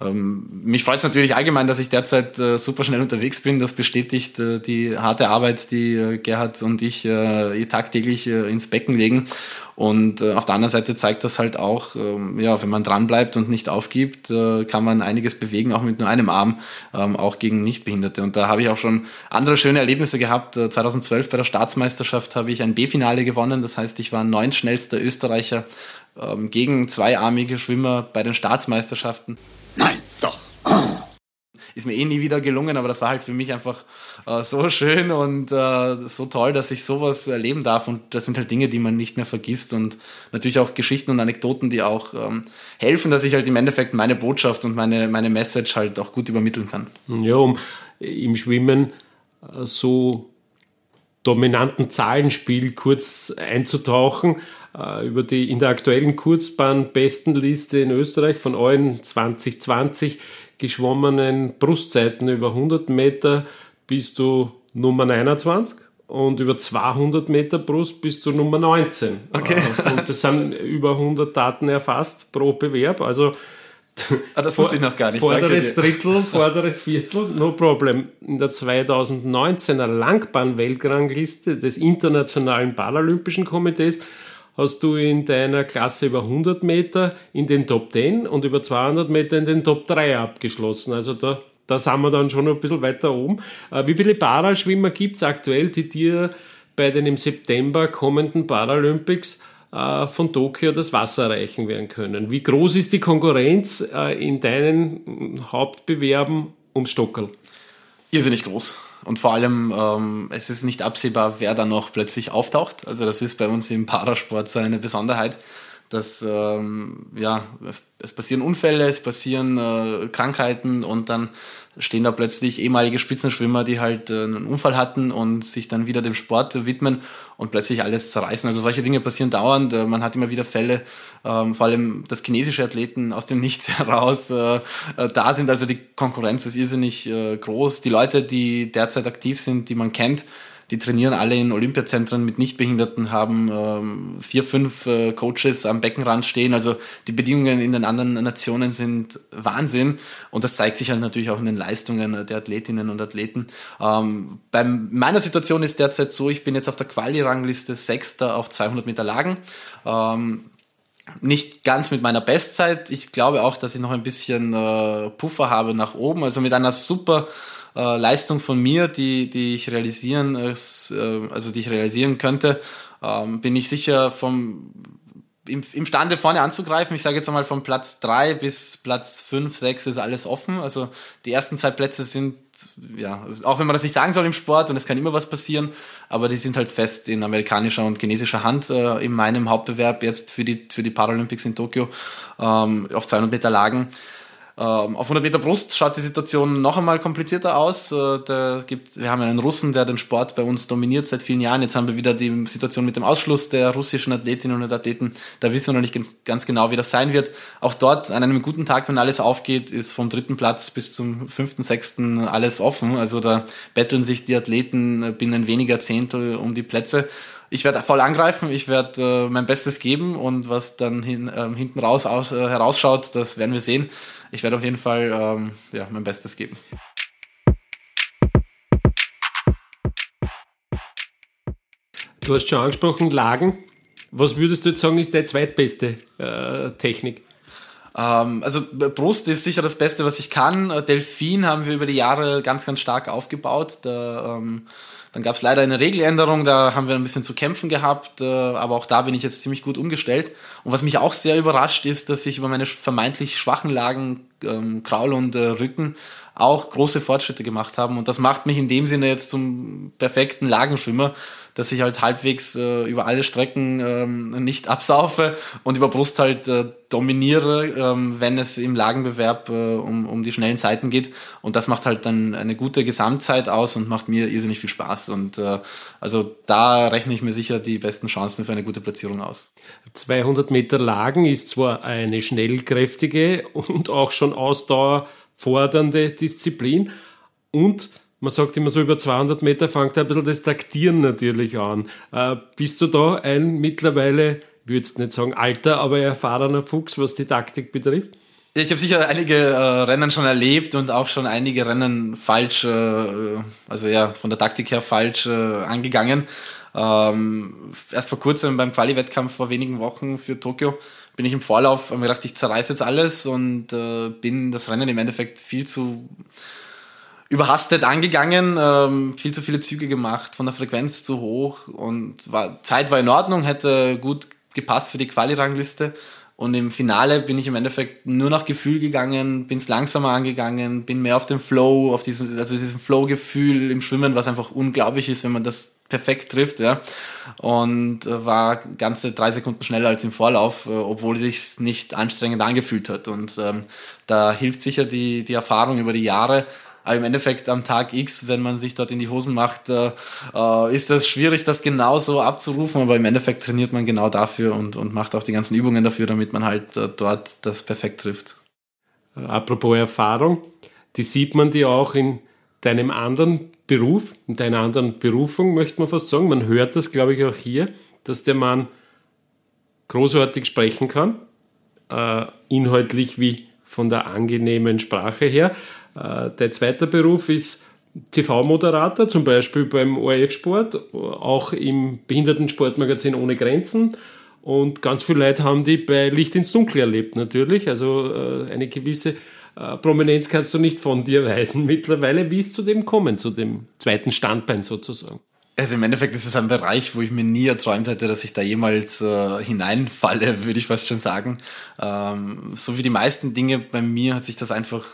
mich freut es natürlich allgemein, dass ich derzeit äh, super schnell unterwegs bin. Das bestätigt äh, die harte Arbeit, die äh, Gerhard und ich äh, tagtäglich äh, ins Becken legen. Und äh, auf der anderen Seite zeigt das halt auch, ähm, ja, wenn man dranbleibt und nicht aufgibt, äh, kann man einiges bewegen, auch mit nur einem Arm, ähm, auch gegen Nichtbehinderte. Und da habe ich auch schon andere schöne Erlebnisse gehabt. Äh, 2012 bei der Staatsmeisterschaft habe ich ein B-Finale gewonnen. Das heißt, ich war neuntschnellster Österreicher ähm, gegen zweiarmige Schwimmer bei den Staatsmeisterschaften. Nein, doch. Ist mir eh nie wieder gelungen, aber das war halt für mich einfach äh, so schön und äh, so toll, dass ich sowas erleben darf. Und das sind halt Dinge, die man nicht mehr vergisst und natürlich auch Geschichten und Anekdoten, die auch ähm, helfen, dass ich halt im Endeffekt meine Botschaft und meine, meine Message halt auch gut übermitteln kann. Ja, um im Schwimmen äh, so dominanten Zahlenspiel kurz einzutauchen. Äh, über die in der aktuellen Kurzbahn-Bestenliste in Österreich von allen 2020 geschwommenen Brustzeiten über 100 Meter bist du Nummer 29 und über 200 Meter Brust bist du Nummer 19. Okay. Äh, Und das sind über 100 Daten erfasst pro Bewerb. Also Ah, das wusste ich noch gar nicht. Vorderes. Drittel, vorderes Viertel, no problem. In der 2019er Langbahn-Weltrangliste des Internationalen Paralympischen Komitees hast du in deiner Klasse über 100 Meter in den Top 10 und über 200 Meter in den Top 3 abgeschlossen. Also da, da sind wir dann schon ein bisschen weiter oben. Äh, Wie viele Paraschwimmer gibt es aktuell, die dir bei den im September kommenden Paralympics äh, von Tokio das Wasser erreichen werden können? Wie groß ist die Konkurrenz äh, in deinen Hauptbewerben ums Stockerl? irrsinnig groß. Und vor allem, ähm, es ist nicht absehbar, wer da noch plötzlich auftaucht. Also das ist bei uns im Parasport so eine Besonderheit, dass ähm, ja, es, es passieren Unfälle, es passieren äh, Krankheiten und dann stehen da plötzlich ehemalige Spitzenschwimmer, die halt äh, einen Unfall hatten und sich dann wieder dem Sport widmen und plötzlich alles zerreißen. Also solche Dinge passieren dauernd. Äh, Man hat immer wieder Fälle, ähm, vor allem, dass chinesische Athleten aus dem Nichts heraus äh, äh, da sind. Also die Konkurrenz ist irrsinnig äh, groß. Die Leute, die derzeit aktiv sind, die man kennt, die trainieren alle in Olympiazentren mit Nichtbehinderten, haben ähm, vier, fünf äh, Coaches am Beckenrand stehen. Also die Bedingungen in den anderen Nationen sind Wahnsinn. Und das zeigt sich halt natürlich auch in den Leistungen der Athletinnen und Athleten. Ähm, bei meiner Situation ist derzeit so, ich bin jetzt auf der Quali-Rangliste Sechster auf 200 Meter Lagen. Ähm, nicht ganz mit meiner Bestzeit. Ich glaube auch, dass ich noch ein bisschen äh, Puffer habe nach oben. Also mit einer super äh, Leistung von mir, die, die ich realisieren, äh, also die ich realisieren könnte, ähm, bin ich sicher vom im, imstande vorne anzugreifen. Ich sage jetzt einmal von Platz 3 bis Platz 5, 6 ist alles offen. Also die ersten zwei Plätze sind, ja, auch wenn man das nicht sagen soll im Sport und es kann immer was passieren, aber die sind halt fest in amerikanischer und chinesischer Hand äh, in meinem Hauptbewerb jetzt für die, für die Paralympics in Tokio ähm, auf 200 Meter Lagen. Ähm, auf 100 Meter Brust schaut die Situation noch einmal komplizierter aus. Äh, da gibt, wir haben einen Russen, der den Sport bei uns dominiert seit vielen Jahren. Jetzt haben wir wieder die Situation mit dem Ausschluss der russischen Athletinnen und Athleten. Da wissen wir noch nicht ganz, ganz genau, wie das sein wird. Auch dort, an einem guten Tag, wenn alles aufgeht, ist vom dritten Platz bis zum fünften, sechsten alles offen. Also da betteln sich die Athleten binnen weniger Zehntel um die Plätze ich werde voll angreifen, ich werde äh, mein Bestes geben und was dann hin, ähm, hinten raus aus, äh, herausschaut, das werden wir sehen. Ich werde auf jeden Fall ähm, ja, mein Bestes geben. Du hast schon angesprochen, Lagen. Was würdest du jetzt sagen, ist deine zweitbeste äh, Technik? Ähm, also Brust ist sicher das Beste, was ich kann. Delfin haben wir über die Jahre ganz, ganz stark aufgebaut. Da, ähm, dann gab es leider eine Regeländerung, da haben wir ein bisschen zu kämpfen gehabt, äh, aber auch da bin ich jetzt ziemlich gut umgestellt. Und was mich auch sehr überrascht ist, dass ich über meine vermeintlich schwachen Lagen, ähm, Kraul und äh, Rücken, auch große Fortschritte gemacht haben. Und das macht mich in dem Sinne jetzt zum perfekten Lagenschwimmer, dass ich halt halbwegs äh, über alle Strecken ähm, nicht absaufe und über Brust halt äh, dominiere, ähm, wenn es im Lagenbewerb äh, um, um die schnellen Zeiten geht. Und das macht halt dann eine gute Gesamtzeit aus und macht mir irrsinnig viel Spaß. Und äh, also da rechne ich mir sicher die besten Chancen für eine gute Platzierung aus. 200 Meter Lagen ist zwar eine schnellkräftige und auch schon ausdauerfordernde Disziplin und man sagt immer so, über 200 Meter fängt ein bisschen das Taktieren natürlich an. Äh, bist du da ein mittlerweile, würde jetzt nicht sagen alter, aber erfahrener Fuchs, was die Taktik betrifft? Ich habe sicher einige äh, Rennen schon erlebt und auch schon einige Rennen falsch, äh, also ja, von der Taktik her falsch äh, angegangen. Ähm, erst vor kurzem beim Quali-Wettkampf vor wenigen Wochen für Tokio bin ich im Vorlauf, habe mir gedacht, ich zerreiße jetzt alles und äh, bin das Rennen im Endeffekt viel zu überhastet angegangen, ähm, viel zu viele Züge gemacht, von der Frequenz zu hoch und war, Zeit war in Ordnung, hätte gut gepasst für die Quali-Rangliste. Und im Finale bin ich im Endeffekt nur nach Gefühl gegangen, bin es langsamer angegangen, bin mehr auf den Flow, auf diesen, also diesen Flow-Gefühl im Schwimmen, was einfach unglaublich ist, wenn man das perfekt trifft, ja. Und äh, war ganze drei Sekunden schneller als im Vorlauf, äh, obwohl sich nicht anstrengend angefühlt hat. Und ähm, da hilft sicher die, die Erfahrung über die Jahre, aber im Endeffekt am Tag X, wenn man sich dort in die Hosen macht, äh, äh, ist das schwierig, das genau so abzurufen. Aber im Endeffekt trainiert man genau dafür und, und macht auch die ganzen Übungen dafür, damit man halt äh, dort das perfekt trifft. Apropos Erfahrung, die sieht man dir auch in deinem anderen Beruf, in deiner anderen Berufung, möchte man fast sagen. Man hört das, glaube ich, auch hier, dass der Mann großartig sprechen kann, äh, inhaltlich wie von der angenehmen Sprache her. Äh, dein zweiter Beruf ist TV-Moderator, zum Beispiel beim ORF-Sport, auch im Behindertensportmagazin Ohne Grenzen. Und ganz viele Leute haben die bei Licht ins Dunkel erlebt, natürlich. Also äh, eine gewisse äh, Prominenz kannst du nicht von dir weisen mittlerweile. Wie ist zu dem kommen, zu dem zweiten Standbein sozusagen? Also im Endeffekt ist es ein Bereich, wo ich mir nie erträumt hätte, dass ich da jemals äh, hineinfalle, würde ich fast schon sagen. Ähm, so wie die meisten Dinge bei mir hat sich das einfach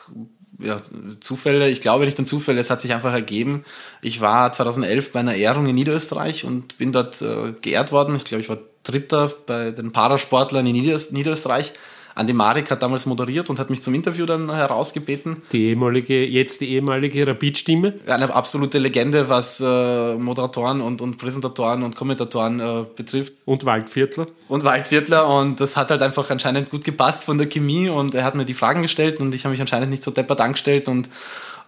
ja, Zufälle, ich glaube nicht an Zufälle, es hat sich einfach ergeben. Ich war 2011 bei einer Ehrung in Niederösterreich und bin dort äh, geehrt worden. Ich glaube, ich war Dritter bei den Parasportlern in Niederösterreich. Andi Marek hat damals moderiert und hat mich zum Interview dann herausgebeten. Die ehemalige, jetzt die ehemalige Rapid-Stimme? Eine absolute Legende, was äh, Moderatoren und, und Präsentatoren und Kommentatoren äh, betrifft. Und Waldviertler. Und Waldviertler und das hat halt einfach anscheinend gut gepasst von der Chemie und er hat mir die Fragen gestellt und ich habe mich anscheinend nicht so deppert angestellt und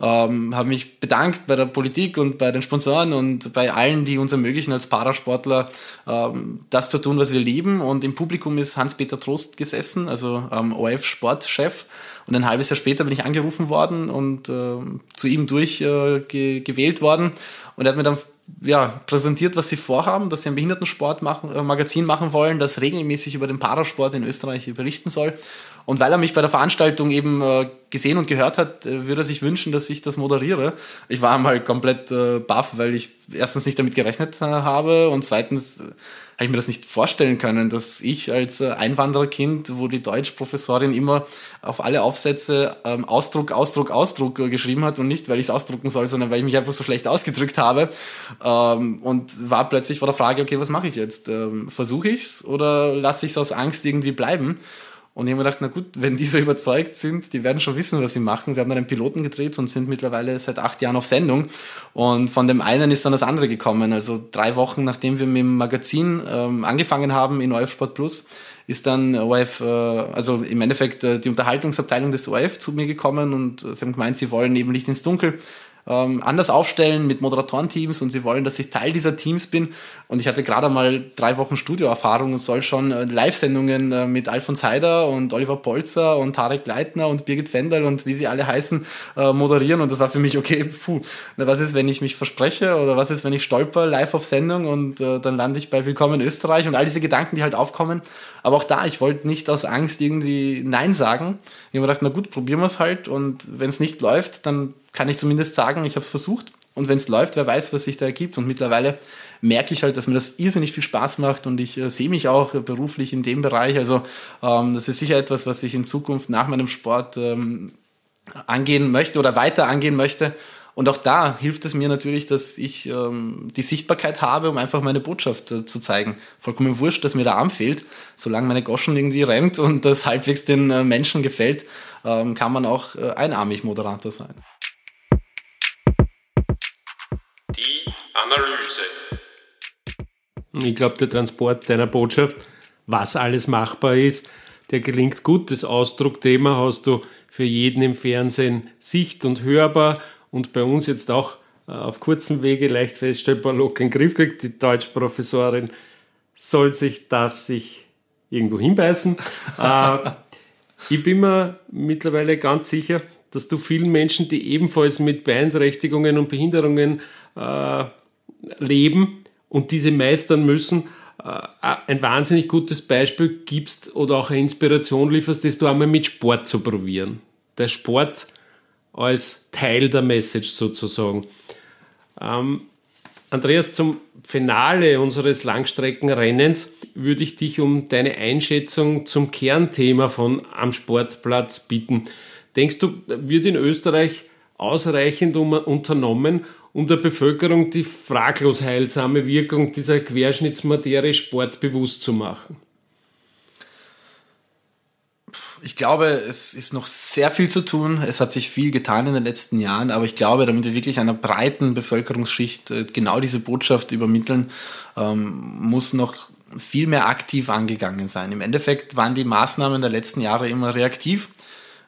ähm, habe mich bedankt bei der Politik und bei den Sponsoren und bei allen, die uns ermöglichen als Parasportler ähm, das zu tun, was wir lieben. Und im Publikum ist Hans-Peter Trost gesessen, also ähm, OF-Sportchef. Und ein halbes Jahr später bin ich angerufen worden und äh, zu ihm durchgewählt äh, worden. Und er hat mir dann ja, präsentiert, was sie vorhaben, dass sie ein Behindertensportmagazin machen, äh, machen wollen, das regelmäßig über den Parasport in Österreich berichten soll. Und weil er mich bei der Veranstaltung eben äh, gesehen und gehört hat, äh, würde er sich wünschen, dass ich das moderiere. Ich war mal komplett äh, baff, weil ich erstens nicht damit gerechnet äh, habe und zweitens äh, habe ich mir das nicht vorstellen können, dass ich als äh, Einwandererkind, wo die Deutschprofessorin immer auf alle Aufsätze ähm, Ausdruck, Ausdruck, Ausdruck äh, geschrieben hat und nicht, weil ich es ausdrucken soll, sondern weil ich mich einfach so schlecht ausgedrückt habe ähm, und war plötzlich vor der Frage, okay, was mache ich jetzt? Ähm, Versuche ich's oder lasse ich es aus Angst irgendwie bleiben? Und ich habe mir gedacht, na gut, wenn die so überzeugt sind, die werden schon wissen, was sie machen. Wir haben dann einen Piloten gedreht und sind mittlerweile seit acht Jahren auf Sendung. Und von dem einen ist dann das andere gekommen. Also drei Wochen nachdem wir mit dem Magazin ähm, angefangen haben in OF Sport Plus, ist dann OF, äh, also im Endeffekt äh, die Unterhaltungsabteilung des OF zu mir gekommen und sie haben gemeint, sie wollen eben Licht ins Dunkel ähm, anders aufstellen mit Moderatorenteams und sie wollen, dass ich Teil dieser Teams bin. Und ich hatte gerade mal drei Wochen Studioerfahrung und soll schon äh, Live-Sendungen äh, mit Alfons Heider und Oliver Polzer und Tarek Leitner und Birgit Wendel und wie sie alle heißen, äh, moderieren. Und das war für mich, okay, puh, na, was ist, wenn ich mich verspreche oder was ist, wenn ich stolper live auf Sendung und äh, dann lande ich bei Willkommen Österreich und all diese Gedanken, die halt aufkommen. Aber auch da, ich wollte nicht aus Angst irgendwie Nein sagen. Ich habe mir gedacht, na gut, probieren wir es halt und wenn es nicht läuft, dann kann ich zumindest sagen, ich habe es versucht. Und wenn es läuft, wer weiß, was sich da ergibt. Und mittlerweile merke ich halt, dass mir das irrsinnig viel Spaß macht und ich äh, sehe mich auch äh, beruflich in dem Bereich. Also ähm, das ist sicher etwas, was ich in Zukunft nach meinem Sport ähm, angehen möchte oder weiter angehen möchte. Und auch da hilft es mir natürlich, dass ich ähm, die Sichtbarkeit habe, um einfach meine Botschaft äh, zu zeigen. Vollkommen wurscht, dass mir der Arm fehlt. Solange meine Goschen irgendwie rennt und das halbwegs den äh, Menschen gefällt, ähm, kann man auch äh, einarmig Moderator sein. Analyse. Ich glaube, der Transport deiner Botschaft, was alles machbar ist, der gelingt gut. Das Ausdruckthema hast du für jeden im Fernsehen sicht- und hörbar und bei uns jetzt auch äh, auf kurzem Wege leicht feststellbar locker in den Griff kriegt. Die Deutschprofessorin soll sich, darf sich irgendwo hinbeißen. äh, Ich bin mir mittlerweile ganz sicher, dass du vielen Menschen, die ebenfalls mit Beeinträchtigungen und Behinderungen äh, leben und diese meistern müssen, äh, ein wahnsinnig gutes Beispiel gibst oder auch eine Inspiration lieferst, das du einmal mit Sport zu probieren. Der Sport als Teil der Message sozusagen. Ähm, Andreas, zum Finale unseres Langstreckenrennens würde ich dich um deine Einschätzung zum Kernthema von Am Sportplatz bitten. Denkst du, wird in Österreich ausreichend unternommen, um der Bevölkerung die fraglos heilsame Wirkung dieser Querschnittsmaterie sportbewusst zu machen? Ich glaube, es ist noch sehr viel zu tun. Es hat sich viel getan in den letzten Jahren, aber ich glaube, damit wir wirklich einer breiten Bevölkerungsschicht äh, genau diese Botschaft übermitteln, ähm, muss noch viel mehr aktiv angegangen sein. Im Endeffekt waren die Maßnahmen der letzten Jahre immer reaktiv.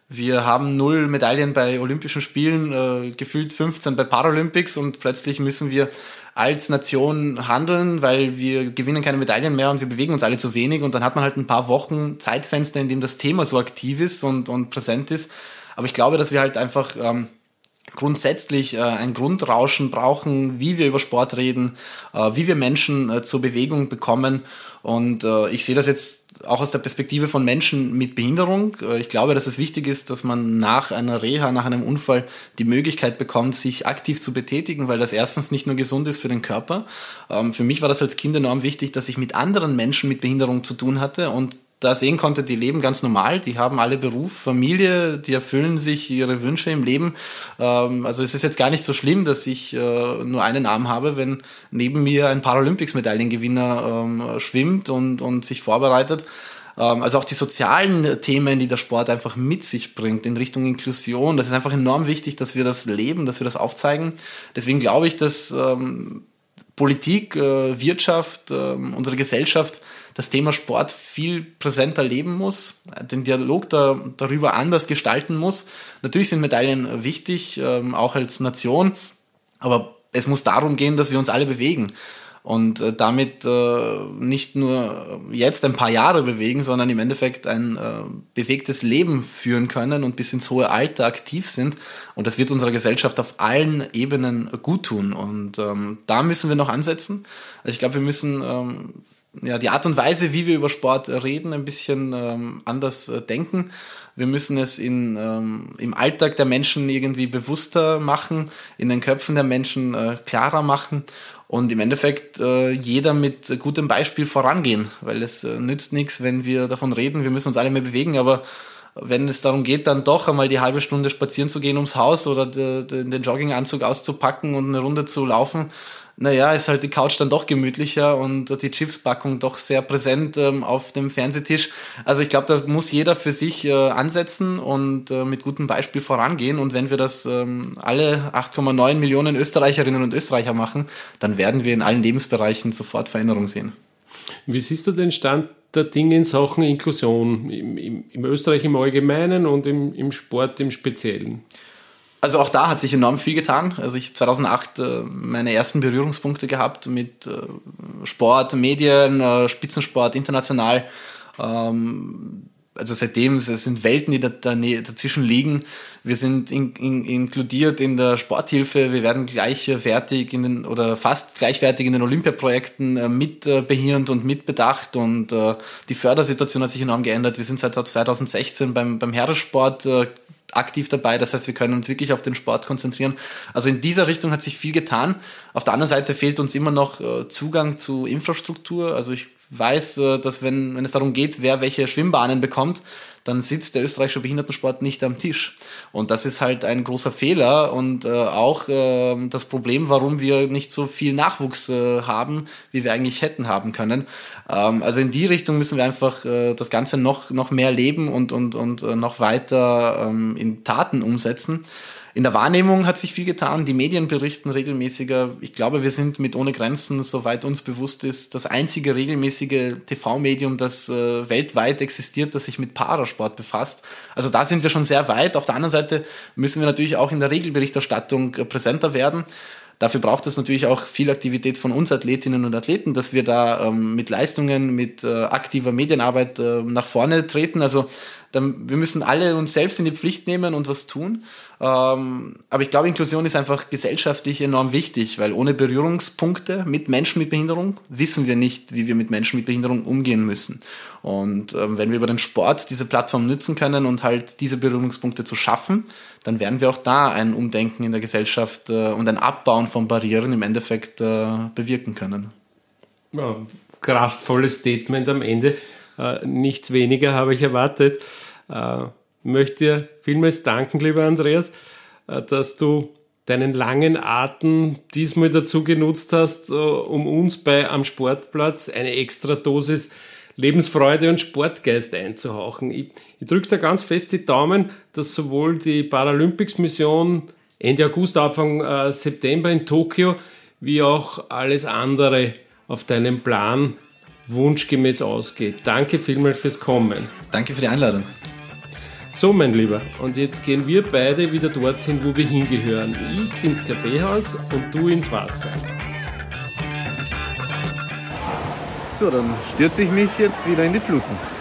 Wir haben null Medaillen bei Olympischen Spielen, äh, gefühlt 15 bei Paralympics und plötzlich müssen wir als Nation handeln, weil wir gewinnen keine Medaillen mehr und wir bewegen uns alle zu wenig und dann hat man halt ein paar Wochen Zeitfenster, in dem das Thema so aktiv ist und, und präsent ist. Aber ich glaube, dass wir halt einfach ähm, grundsätzlich äh, ein Grundrauschen brauchen, wie wir über Sport reden, äh, wie wir Menschen äh, zur Bewegung bekommen. Und äh, ich sehe das jetzt auch aus der Perspektive von Menschen mit Behinderung. Äh, ich glaube, dass es wichtig ist, dass man nach einer Reha, nach einem Unfall die Möglichkeit bekommt, sich aktiv zu betätigen, weil das erstens nicht nur gesund ist für den Körper. Ähm, für mich war das als Kind enorm wichtig, dass ich mit anderen Menschen mit Behinderung zu tun hatte und da sehen konnte, die leben ganz normal, die haben alle Beruf, Familie, die erfüllen sich ihre Wünsche im Leben. Ähm, also es ist jetzt gar nicht so schlimm, dass ich äh, nur einen Arm habe, wenn neben mir ein Paralympics-Medaillengewinner ähm, schwimmt und, und sich vorbereitet. Ähm, also auch die sozialen Themen, die der Sport einfach mit sich bringt in Richtung Inklusion, das ist einfach enorm wichtig, dass wir das leben, dass wir das aufzeigen. Deswegen glaube ich, dass ähm, Politik, äh, Wirtschaft, äh, unsere Gesellschaft das Thema Sport viel präsenter leben muss, den Dialog da, darüber anders gestalten muss. Natürlich sind Medaillen wichtig, ähm, auch als Nation, aber es muss darum gehen, dass wir uns alle bewegen und äh, damit äh, nicht nur jetzt ein paar Jahre bewegen, sondern im Endeffekt ein äh, bewegtes Leben führen können und bis ins hohe Alter aktiv sind. Und das wird unserer Gesellschaft auf allen Ebenen gut tun. Und ähm, da müssen wir noch ansetzen. Also ich glaube, wir müssen ähm, ja, die Art und Weise, wie wir über Sport reden, ein bisschen ähm, anders äh, denken. Wir müssen es in, ähm, im Alltag der Menschen irgendwie bewusster machen, in den Köpfen der Menschen äh, klarer machen und im Endeffekt äh, jeder mit gutem Beispiel vorangehen, weil es äh, nützt nichts, wenn wir davon reden, wir müssen uns alle mehr bewegen, aber wenn es darum geht, dann doch einmal die halbe Stunde spazieren zu gehen ums Haus oder den Jogginganzug auszupacken und eine Runde zu laufen, naja, ist halt die Couch dann doch gemütlicher und die Chipspackung doch sehr präsent ähm, auf dem Fernsehtisch. Also ich glaube, da muss jeder für sich äh, ansetzen und äh, mit gutem Beispiel vorangehen. Und wenn wir das ähm, alle 8,9 Millionen Österreicherinnen und Österreicher machen, dann werden wir in allen Lebensbereichen sofort Veränderung sehen. Wie siehst du den Stand der Dinge in Sachen Inklusion im, im, im Österreich im Allgemeinen und im, im Sport im Speziellen? Also auch da hat sich enorm viel getan. Also ich habe 2008 äh, meine ersten Berührungspunkte gehabt mit äh, Sport, Medien, äh, Spitzensport, international. Ähm, also seitdem es sind Welten, die da, da, dazwischen liegen. Wir sind in, in, inkludiert in der Sporthilfe. Wir werden gleichwertig in den oder fast gleichwertig in den Olympiaprojekten äh, mitbehirnt und mitbedacht und äh, die Fördersituation hat sich enorm geändert. Wir sind seit 2016 beim, beim Heeressport äh, aktiv dabei. Das heißt, wir können uns wirklich auf den Sport konzentrieren. Also in dieser Richtung hat sich viel getan. Auf der anderen Seite fehlt uns immer noch äh, Zugang zu Infrastruktur. Also ich weiß, äh, dass wenn, wenn es darum geht, wer welche Schwimmbahnen bekommt, dann sitzt der österreichische Behindertensport nicht am Tisch. Und das ist halt ein großer Fehler und äh, auch äh, das Problem, warum wir nicht so viel Nachwuchs äh, haben, wie wir eigentlich hätten haben können. Ähm, also in die Richtung müssen wir einfach äh, das Ganze noch, noch mehr leben und, und, und äh, noch weiter ähm, in Taten umsetzen. In der Wahrnehmung hat sich viel getan. Die Medien berichten regelmäßiger. Ich glaube, wir sind mit Ohne Grenzen, soweit uns bewusst ist, das einzige regelmäßige TV-Medium, das äh, weltweit existiert, das sich mit Parasport befasst. Also da sind wir schon sehr weit. Auf der anderen Seite müssen wir natürlich auch in der Regelberichterstattung äh, präsenter werden. Dafür braucht es natürlich auch viel Aktivität von uns Athletinnen und Athleten, dass wir da ähm, mit Leistungen, mit äh, aktiver Medienarbeit äh, nach vorne treten. Also dann, wir müssen alle uns selbst in die Pflicht nehmen und was tun. Ähm, aber ich glaube, Inklusion ist einfach gesellschaftlich enorm wichtig, weil ohne Berührungspunkte mit Menschen mit Behinderung wissen wir nicht, wie wir mit Menschen mit Behinderung umgehen müssen. Und ähm, wenn wir über den Sport diese Plattform nützen können und halt diese Berührungspunkte zu schaffen, dann werden wir auch da ein Umdenken in der Gesellschaft äh, und ein Abbauen von Barrieren im Endeffekt äh, bewirken können. Ja, kraftvolles Statement am Ende. Äh, nichts weniger habe ich erwartet. Äh, möchte dir vielmals danken, lieber Andreas, äh, dass du deinen langen Atem diesmal dazu genutzt hast, äh, um uns bei am Sportplatz eine extra Dosis Lebensfreude und Sportgeist einzuhauchen. Ich, ich drücke da ganz fest die Daumen, dass sowohl die Paralympics-Mission Ende August, Anfang äh, September in Tokio, wie auch alles andere auf deinem Plan wunschgemäß ausgeht. Danke vielmals fürs Kommen. Danke für die Einladung. So, mein Lieber, und jetzt gehen wir beide wieder dorthin, wo wir hingehören. Ich ins Kaffeehaus und du ins Wasser. So, dann stürze ich mich jetzt wieder in die Fluten.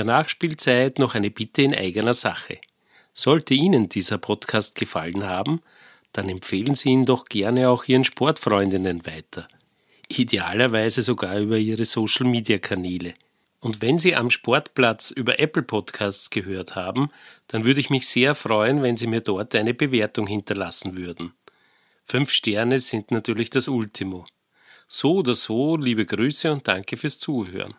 Der Nachspielzeit noch eine Bitte in eigener Sache. Sollte Ihnen dieser Podcast gefallen haben, dann empfehlen Sie ihn doch gerne auch Ihren Sportfreundinnen weiter. Idealerweise sogar über Ihre Social-Media-Kanäle. Und wenn Sie am Sportplatz über Apple Podcasts gehört haben, dann würde ich mich sehr freuen, wenn Sie mir dort eine Bewertung hinterlassen würden. Fünf Sterne sind natürlich das Ultimo. So oder so, liebe Grüße und danke fürs Zuhören.